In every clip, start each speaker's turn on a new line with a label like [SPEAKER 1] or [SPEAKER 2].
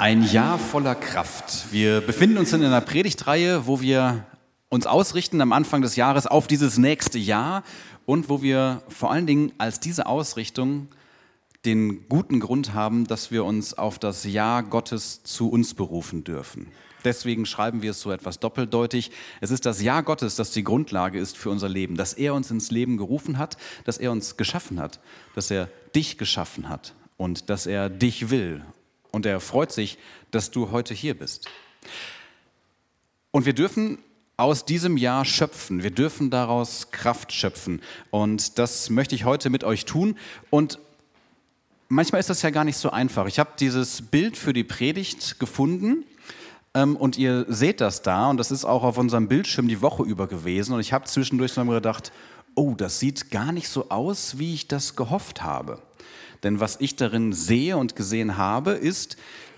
[SPEAKER 1] Ein Jahr voller Kraft. Wir befinden uns in einer Predigtreihe, wo wir uns ausrichten am Anfang des Jahres auf dieses nächste Jahr und wo wir vor allen Dingen als diese Ausrichtung den guten Grund haben, dass wir uns auf das Jahr Gottes zu uns berufen dürfen. Deswegen schreiben wir es so etwas doppeldeutig. Es ist das Jahr Gottes, das die Grundlage ist für unser Leben, dass er uns ins Leben gerufen hat, dass er uns geschaffen hat, dass er dich geschaffen hat und dass er dich will und er freut sich, dass du heute hier bist. Und wir dürfen aus diesem Jahr schöpfen. Wir dürfen daraus Kraft schöpfen. Und das möchte ich heute mit euch tun. Und manchmal ist das ja gar nicht so einfach. Ich habe dieses Bild für die Predigt gefunden. Ähm, und ihr seht das da. Und das ist auch auf unserem Bildschirm die Woche über gewesen. Und ich habe zwischendurch noch gedacht, oh, das sieht gar nicht so aus, wie ich das gehofft habe. Denn was ich darin sehe und gesehen habe, ist,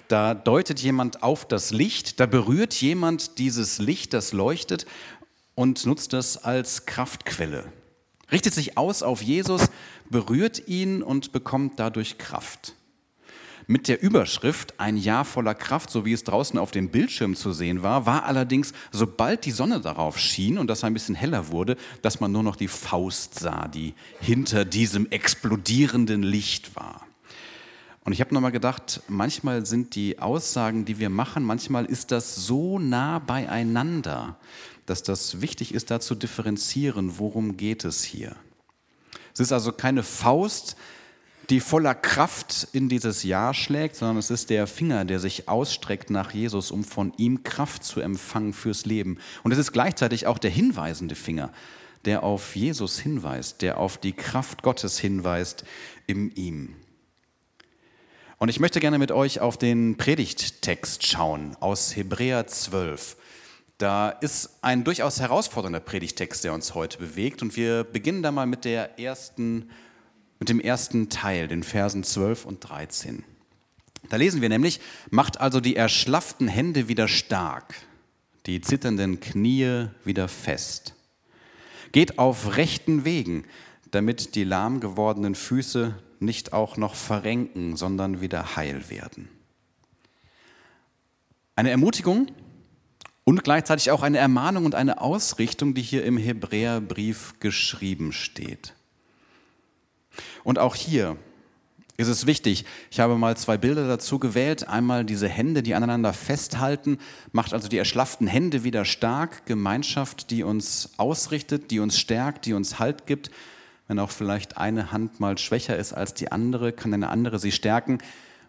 [SPEAKER 1] da deutet jemand auf das Licht, da berührt jemand dieses Licht, das leuchtet und nutzt das als Kraftquelle. Richtet sich aus auf Jesus, berührt ihn und bekommt dadurch Kraft mit der Überschrift Ein Jahr voller Kraft, so wie es draußen auf dem Bildschirm zu sehen war, war allerdings, sobald die Sonne darauf schien und das ein bisschen heller wurde, dass man nur noch die Faust sah, die hinter diesem explodierenden Licht war. Und ich habe nochmal gedacht, manchmal sind die Aussagen, die wir machen, manchmal ist das so nah beieinander, dass das wichtig ist, da zu differenzieren, worum geht es hier. Es ist also keine Faust, die voller Kraft in dieses Jahr schlägt, sondern es ist der Finger, der sich ausstreckt nach Jesus, um von ihm Kraft zu empfangen fürs Leben. Und es ist gleichzeitig auch der hinweisende Finger, der auf Jesus hinweist, der auf die Kraft Gottes hinweist in ihm. Und ich möchte gerne mit euch auf den Predigttext schauen aus Hebräer 12. Da ist ein durchaus herausfordernder Predigttext, der uns heute bewegt. Und wir beginnen da mal mit der ersten mit dem ersten Teil, den Versen 12 und 13. Da lesen wir nämlich, macht also die erschlafften Hände wieder stark, die zitternden Knie wieder fest. Geht auf rechten Wegen, damit die lahm gewordenen Füße nicht auch noch verrenken, sondern wieder heil werden. Eine Ermutigung und gleichzeitig auch eine Ermahnung und eine Ausrichtung, die hier im Hebräerbrief geschrieben steht. Und auch hier ist es wichtig, ich habe mal zwei Bilder dazu gewählt. Einmal diese Hände, die aneinander festhalten, macht also die erschlafften Hände wieder stark. Gemeinschaft, die uns ausrichtet, die uns stärkt, die uns Halt gibt. Wenn auch vielleicht eine Hand mal schwächer ist als die andere, kann eine andere sie stärken.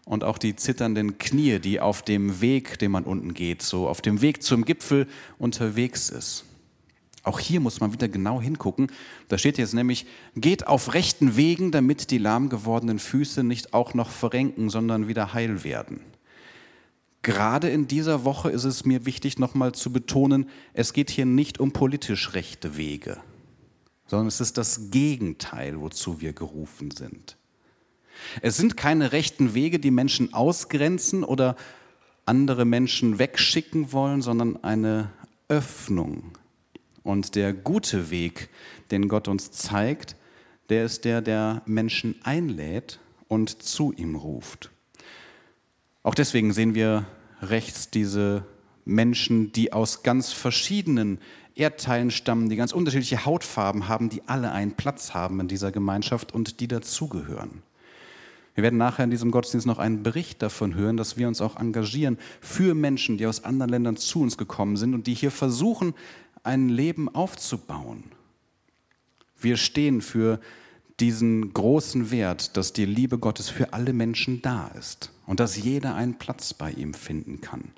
[SPEAKER 1] Und auch die zitternden Knie, die auf dem Weg, den man unten geht, so auf dem Weg zum Gipfel unterwegs ist. Auch hier muss man wieder genau hingucken. Da steht jetzt nämlich, geht auf rechten Wegen, damit die lahm gewordenen Füße nicht auch noch verrenken, sondern wieder heil werden. Gerade in dieser Woche ist es mir wichtig, nochmal zu betonen, es geht hier nicht um politisch rechte Wege, sondern es ist das Gegenteil, wozu wir gerufen sind. Es sind keine rechten Wege, die Menschen ausgrenzen oder andere Menschen wegschicken wollen, sondern eine Öffnung, und der gute Weg, den Gott uns zeigt, der ist der, der Menschen einlädt und zu ihm ruft. Auch deswegen sehen wir rechts diese Menschen, die aus ganz verschiedenen Erdteilen stammen, die ganz unterschiedliche Hautfarben haben, die alle einen Platz haben in dieser Gemeinschaft und die dazugehören. Wir werden nachher in diesem Gottesdienst noch einen Bericht davon hören, dass wir uns auch engagieren für Menschen, die aus anderen Ländern zu uns gekommen sind und die hier versuchen, ein Leben aufzubauen. Wir stehen für diesen großen Wert, dass die Liebe Gottes für alle Menschen da ist und dass jeder einen Platz bei ihm finden kann.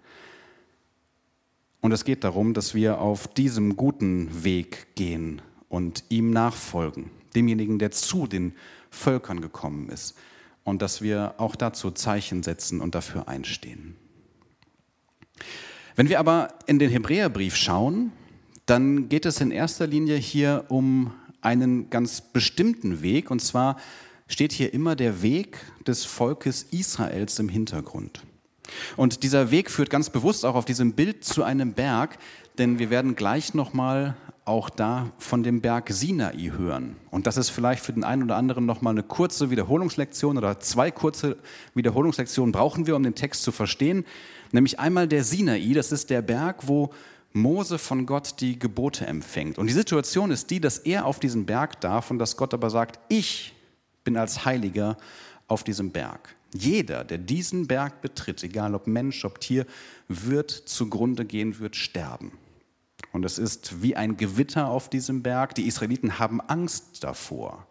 [SPEAKER 1] Und es geht darum, dass wir auf diesem guten Weg gehen und ihm nachfolgen, demjenigen, der zu den Völkern gekommen ist, und dass wir auch dazu Zeichen setzen und dafür einstehen. Wenn wir aber in den Hebräerbrief schauen, dann geht es in erster Linie hier um einen ganz bestimmten Weg. Und zwar steht hier immer der Weg des Volkes Israels im Hintergrund. Und dieser Weg führt ganz bewusst auch auf diesem Bild zu einem Berg, denn wir werden gleich nochmal auch da von dem Berg Sinai hören. Und das ist vielleicht für den einen oder anderen nochmal eine kurze Wiederholungslektion oder zwei kurze Wiederholungslektionen brauchen wir, um den Text zu verstehen. Nämlich einmal der Sinai, das ist der Berg, wo Mose von Gott die Gebote empfängt. Und die Situation ist die, dass er auf diesen Berg darf und dass Gott aber sagt, ich bin als Heiliger auf diesem Berg. Jeder, der diesen Berg betritt, egal ob Mensch, ob Tier, wird zugrunde gehen, wird sterben. Und es ist wie ein Gewitter auf diesem Berg. Die Israeliten haben Angst davor.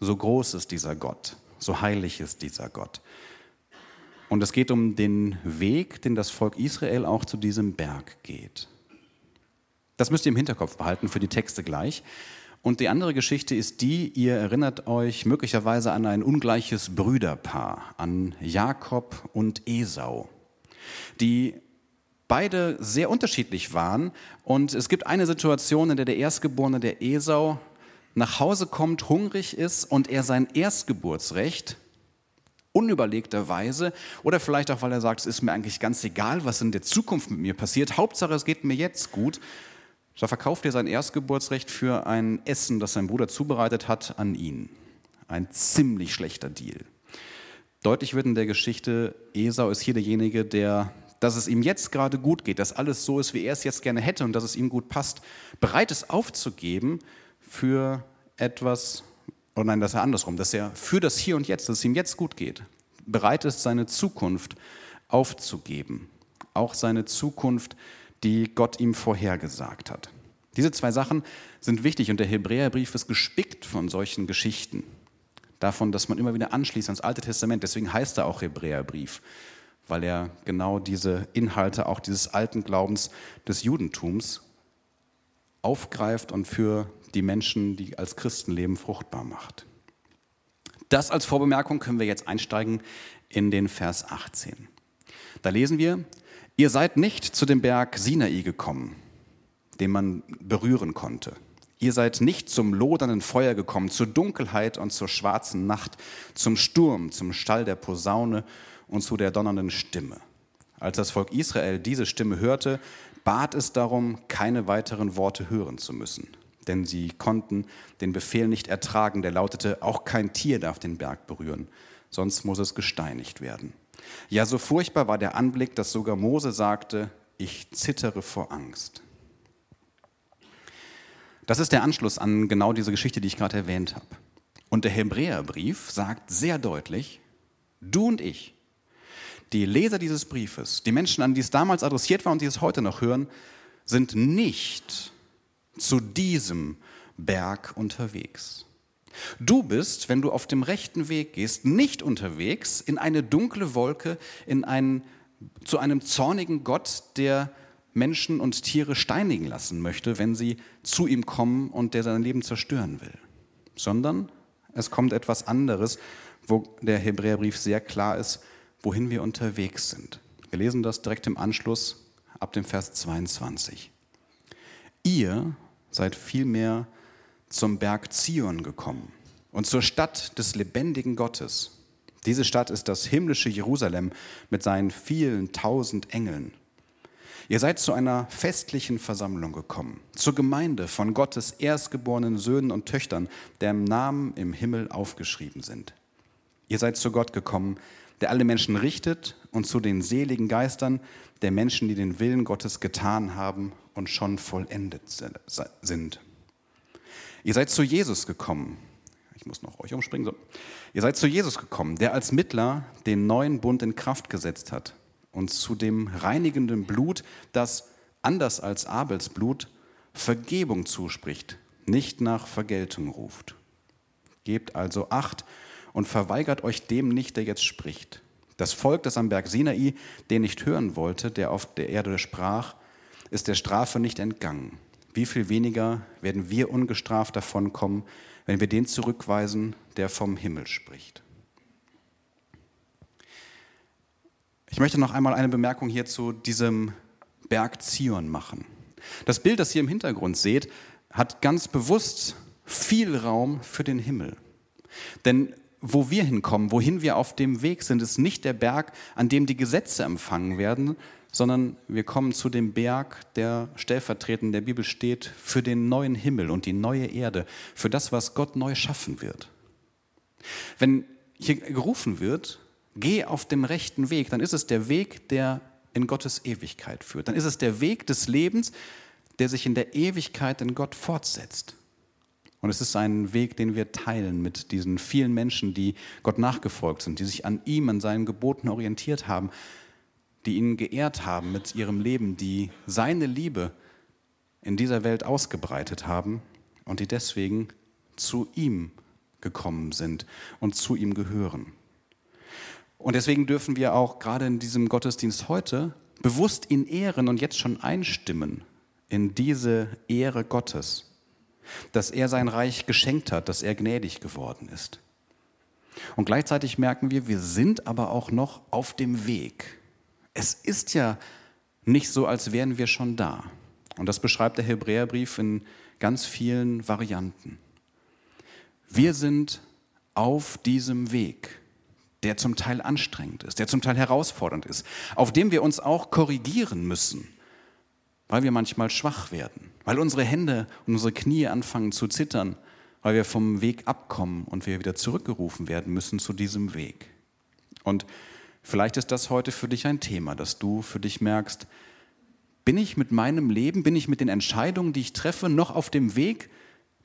[SPEAKER 1] So groß ist dieser Gott, so heilig ist dieser Gott. Und es geht um den Weg, den das Volk Israel auch zu diesem Berg geht. Das müsst ihr im Hinterkopf behalten für die Texte gleich. Und die andere Geschichte ist die, ihr erinnert euch möglicherweise an ein ungleiches Brüderpaar, an Jakob und Esau, die beide sehr unterschiedlich waren. Und es gibt eine Situation, in der der Erstgeborene, der Esau, nach Hause kommt, hungrig ist und er sein Erstgeburtsrecht unüberlegterweise oder vielleicht auch, weil er sagt, es ist mir eigentlich ganz egal, was in der Zukunft mit mir passiert. Hauptsache, es geht mir jetzt gut. Da verkauft er sein Erstgeburtsrecht für ein Essen, das sein Bruder zubereitet hat, an ihn. Ein ziemlich schlechter Deal. Deutlich wird in der Geschichte, Esau ist hier derjenige, der, dass es ihm jetzt gerade gut geht, dass alles so ist, wie er es jetzt gerne hätte und dass es ihm gut passt, bereit ist aufzugeben für etwas, oder nein, dass er andersrum, dass er für das Hier und Jetzt, dass es ihm jetzt gut geht, bereit ist, seine Zukunft aufzugeben. Auch seine Zukunft, die Gott ihm vorhergesagt hat. Diese zwei Sachen sind wichtig und der Hebräerbrief ist gespickt von solchen Geschichten. Davon, dass man immer wieder anschließt ans Alte Testament. Deswegen heißt er auch Hebräerbrief, weil er genau diese Inhalte auch dieses alten Glaubens des Judentums aufgreift und für die Menschen, die als Christen leben, fruchtbar macht. Das als Vorbemerkung können wir jetzt einsteigen in den Vers 18. Da lesen wir, ihr seid nicht zu dem Berg Sinai gekommen, den man berühren konnte. Ihr seid nicht zum lodernden Feuer gekommen, zur Dunkelheit und zur schwarzen Nacht, zum Sturm, zum Stall der Posaune und zu der donnernden Stimme. Als das Volk Israel diese Stimme hörte, bat es darum, keine weiteren Worte hören zu müssen denn sie konnten den Befehl nicht ertragen, der lautete, auch kein Tier darf den Berg berühren, sonst muss es gesteinigt werden. Ja, so furchtbar war der Anblick, dass sogar Mose sagte, ich zittere vor Angst. Das ist der Anschluss an genau diese Geschichte, die ich gerade erwähnt habe. Und der Hebräerbrief sagt sehr deutlich, du und ich, die Leser dieses Briefes, die Menschen, an die es damals adressiert war und die es heute noch hören, sind nicht zu diesem Berg unterwegs. Du bist, wenn du auf dem rechten Weg gehst, nicht unterwegs in eine dunkle Wolke, in einen, zu einem zornigen Gott, der Menschen und Tiere steinigen lassen möchte, wenn sie zu ihm kommen und der sein Leben zerstören will. Sondern es kommt etwas anderes, wo der Hebräerbrief sehr klar ist, wohin wir unterwegs sind. Wir lesen das direkt im Anschluss ab dem Vers 22. Ihr seid vielmehr zum Berg Zion gekommen und zur Stadt des lebendigen Gottes. Diese Stadt ist das himmlische Jerusalem mit seinen vielen tausend Engeln. Ihr seid zu einer festlichen Versammlung gekommen, zur Gemeinde von Gottes erstgeborenen Söhnen und Töchtern, deren Namen im Himmel aufgeschrieben sind. Ihr seid zu Gott gekommen, der alle Menschen richtet, und zu den seligen Geistern der Menschen, die den Willen Gottes getan haben und schon vollendet sind. Ihr seid zu Jesus gekommen. Ich muss noch euch umspringen. So. Ihr seid zu Jesus gekommen, der als Mittler den neuen Bund in Kraft gesetzt hat und zu dem reinigenden Blut, das anders als Abels Blut Vergebung zuspricht, nicht nach Vergeltung ruft. Gebt also Acht und verweigert euch dem nicht, der jetzt spricht. Das Volk, das am Berg Sinai den nicht hören wollte, der auf der Erde sprach, ist der Strafe nicht entgangen. Wie viel weniger werden wir ungestraft davonkommen, wenn wir den zurückweisen, der vom Himmel spricht. Ich möchte noch einmal eine Bemerkung hier zu diesem Berg Zion machen. Das Bild, das ihr im Hintergrund seht, hat ganz bewusst viel Raum für den Himmel. Denn wo wir hinkommen, wohin wir auf dem Weg sind, ist nicht der Berg, an dem die Gesetze empfangen werden, sondern wir kommen zu dem Berg, der stellvertretend in der Bibel steht, für den neuen Himmel und die neue Erde, für das, was Gott neu schaffen wird. Wenn hier gerufen wird, geh auf dem rechten Weg, dann ist es der Weg, der in Gottes Ewigkeit führt. Dann ist es der Weg des Lebens, der sich in der Ewigkeit in Gott fortsetzt. Und es ist ein Weg, den wir teilen mit diesen vielen Menschen, die Gott nachgefolgt sind, die sich an ihm, an seinen Geboten orientiert haben, die ihn geehrt haben mit ihrem Leben, die seine Liebe in dieser Welt ausgebreitet haben und die deswegen zu ihm gekommen sind und zu ihm gehören. Und deswegen dürfen wir auch gerade in diesem Gottesdienst heute bewusst ihn ehren und jetzt schon einstimmen in diese Ehre Gottes, dass er sein Reich geschenkt hat, dass er gnädig geworden ist. Und gleichzeitig merken wir, wir sind aber auch noch auf dem Weg. Es ist ja nicht so, als wären wir schon da. Und das beschreibt der Hebräerbrief in ganz vielen Varianten. Wir sind auf diesem Weg, der zum Teil anstrengend ist, der zum Teil herausfordernd ist, auf dem wir uns auch korrigieren müssen, weil wir manchmal schwach werden, weil unsere Hände und unsere Knie anfangen zu zittern, weil wir vom Weg abkommen und wir wieder zurückgerufen werden müssen zu diesem Weg. Und vielleicht ist das heute für dich ein Thema, dass du für dich merkst, bin ich mit meinem Leben, bin ich mit den Entscheidungen, die ich treffe, noch auf dem Weg,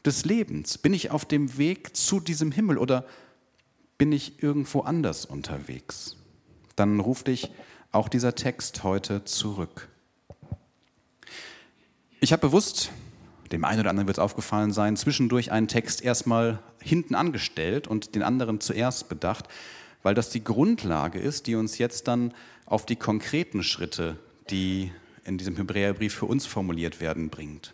[SPEAKER 1] des Lebens? Bin ich auf dem Weg zu diesem Himmel oder bin ich irgendwo anders unterwegs? Dann ruft dich auch dieser Text heute zurück. Ich habe bewusst, dem einen oder anderen wird es aufgefallen sein, zwischendurch einen Text erstmal hinten angestellt und den anderen zuerst bedacht, weil das die Grundlage ist, die uns jetzt dann auf die konkreten Schritte, die in diesem Hebräerbrief für uns formuliert werden, bringt.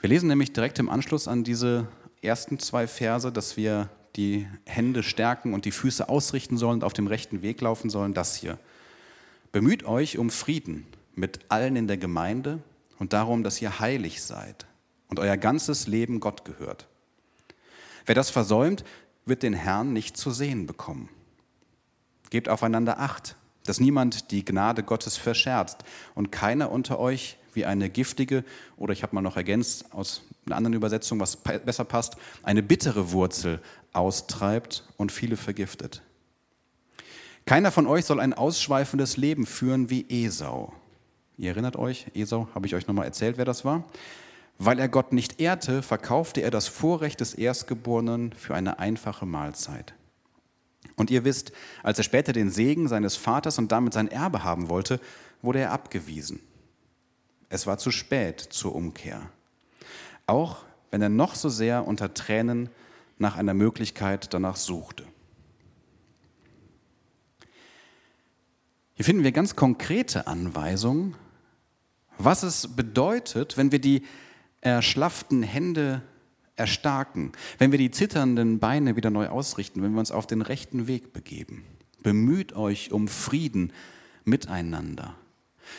[SPEAKER 1] Wir lesen nämlich direkt im Anschluss an diese ersten zwei Verse, dass wir die Hände stärken und die Füße ausrichten sollen und auf dem rechten Weg laufen sollen, das hier. Bemüht euch um Frieden mit allen in der Gemeinde und darum, dass ihr heilig seid und euer ganzes Leben Gott gehört. Wer das versäumt, wird den Herrn nicht zu sehen bekommen. Gebt aufeinander Acht, dass niemand die Gnade Gottes verscherzt und keiner unter euch wie eine giftige oder ich habe mal noch ergänzt aus einer anderen Übersetzung, was besser passt, eine bittere Wurzel austreibt und viele vergiftet. Keiner von euch soll ein ausschweifendes Leben führen wie Esau. Ihr erinnert euch, Esau, habe ich euch nochmal erzählt, wer das war? Weil er Gott nicht ehrte, verkaufte er das Vorrecht des Erstgeborenen für eine einfache Mahlzeit. Und ihr wisst, als er später den Segen seines Vaters und damit sein Erbe haben wollte, wurde er abgewiesen. Es war zu spät zur Umkehr. Auch wenn er noch so sehr unter Tränen nach einer Möglichkeit danach suchte. Hier finden wir ganz konkrete Anweisungen, was es bedeutet, wenn wir die erschlafften Hände erstarken, wenn wir die zitternden Beine wieder neu ausrichten, wenn wir uns auf den rechten Weg begeben. Bemüht euch um Frieden miteinander.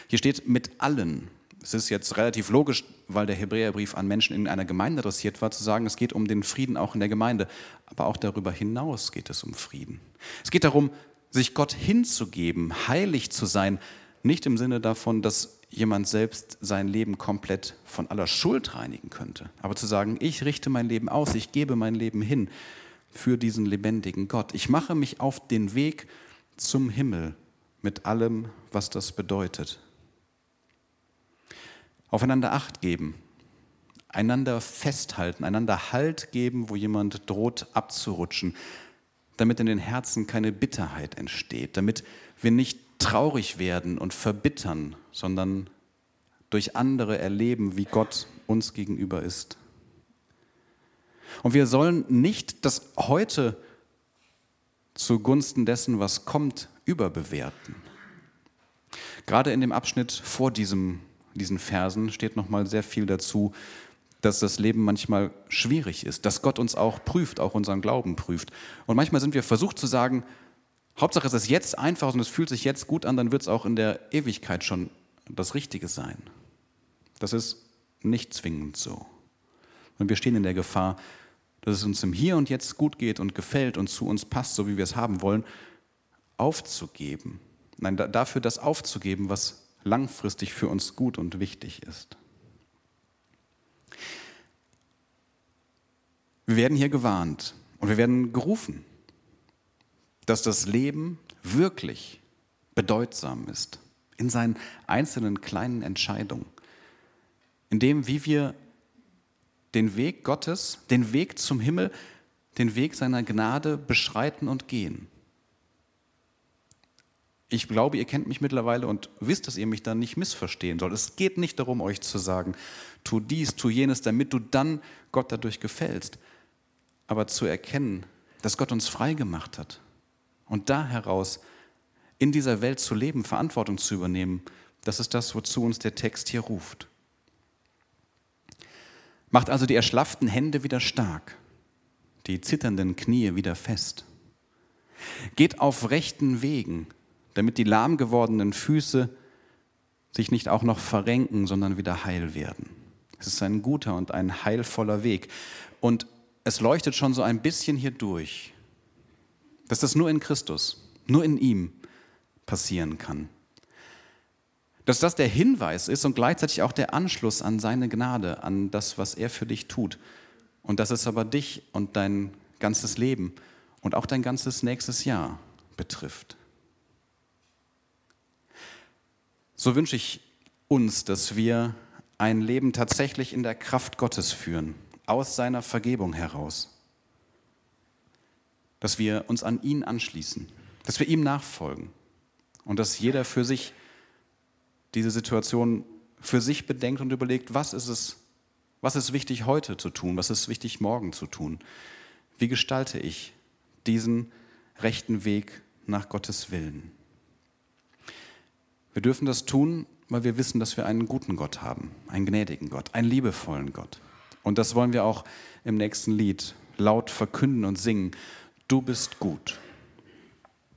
[SPEAKER 1] Hier steht mit allen. Es ist jetzt relativ logisch, weil der Hebräerbrief an Menschen in einer Gemeinde adressiert war, zu sagen, es geht um den Frieden auch in der Gemeinde. Aber auch darüber hinaus geht es um Frieden. Es geht darum, sich Gott hinzugeben, heilig zu sein, nicht im Sinne davon, dass jemand selbst sein Leben komplett von aller Schuld reinigen könnte, aber zu sagen, ich richte mein Leben aus, ich gebe mein Leben hin für diesen lebendigen Gott. Ich mache mich auf den Weg zum Himmel mit allem, was das bedeutet aufeinander Acht geben, einander festhalten, einander Halt geben, wo jemand droht abzurutschen, damit in den Herzen keine Bitterheit entsteht, damit wir nicht traurig werden und verbittern, sondern durch andere erleben, wie Gott uns gegenüber ist. Und wir sollen nicht das heute zugunsten dessen, was kommt, überbewerten. Gerade in dem Abschnitt vor diesem diesen Versen steht nochmal sehr viel dazu, dass das Leben manchmal schwierig ist, dass Gott uns auch prüft, auch unseren Glauben prüft. Und manchmal sind wir versucht zu sagen, Hauptsache es ist jetzt einfach und es fühlt sich jetzt gut an, dann wird es auch in der Ewigkeit schon das Richtige sein. Das ist nicht zwingend so. Und wir stehen in der Gefahr, dass es uns im Hier und Jetzt gut geht und gefällt und zu uns passt, so wie wir es haben wollen, aufzugeben. Nein, dafür das aufzugeben, was langfristig für uns gut und wichtig ist. Wir werden hier gewarnt und wir werden gerufen, dass das Leben wirklich bedeutsam ist in seinen einzelnen kleinen Entscheidungen, in dem, wie wir den Weg Gottes, den Weg zum Himmel, den Weg seiner Gnade beschreiten und gehen. Ich glaube, ihr kennt mich mittlerweile und wisst, dass ihr mich dann nicht missverstehen sollt. Es geht nicht darum, euch zu sagen, tu dies, tu jenes, damit du dann Gott dadurch gefällst, aber zu erkennen, dass Gott uns frei gemacht hat und da heraus in dieser Welt zu leben, Verantwortung zu übernehmen, das ist das, wozu uns der Text hier ruft. Macht also die erschlafften Hände wieder stark, die zitternden Knie wieder fest. Geht auf rechten Wegen, damit die lahm gewordenen Füße sich nicht auch noch verrenken, sondern wieder heil werden. Es ist ein guter und ein heilvoller Weg. Und es leuchtet schon so ein bisschen hier durch, dass das nur in Christus, nur in ihm passieren kann. Dass das der Hinweis ist und gleichzeitig auch der Anschluss an seine Gnade, an das, was er für dich tut. Und dass es aber dich und dein ganzes Leben und auch dein ganzes nächstes Jahr betrifft. So wünsche ich uns, dass wir ein Leben tatsächlich in der Kraft Gottes führen, aus seiner Vergebung heraus. Dass wir uns an ihn anschließen, dass wir ihm nachfolgen und dass jeder für sich diese Situation für sich bedenkt und überlegt, was ist es, was ist wichtig heute zu tun, was ist wichtig morgen zu tun. Wie gestalte ich diesen rechten Weg nach Gottes Willen? Wir dürfen das tun, weil wir wissen, dass wir einen guten Gott haben, einen gnädigen Gott, einen liebevollen Gott. Und das wollen wir auch im nächsten Lied laut verkünden und singen. Du bist gut.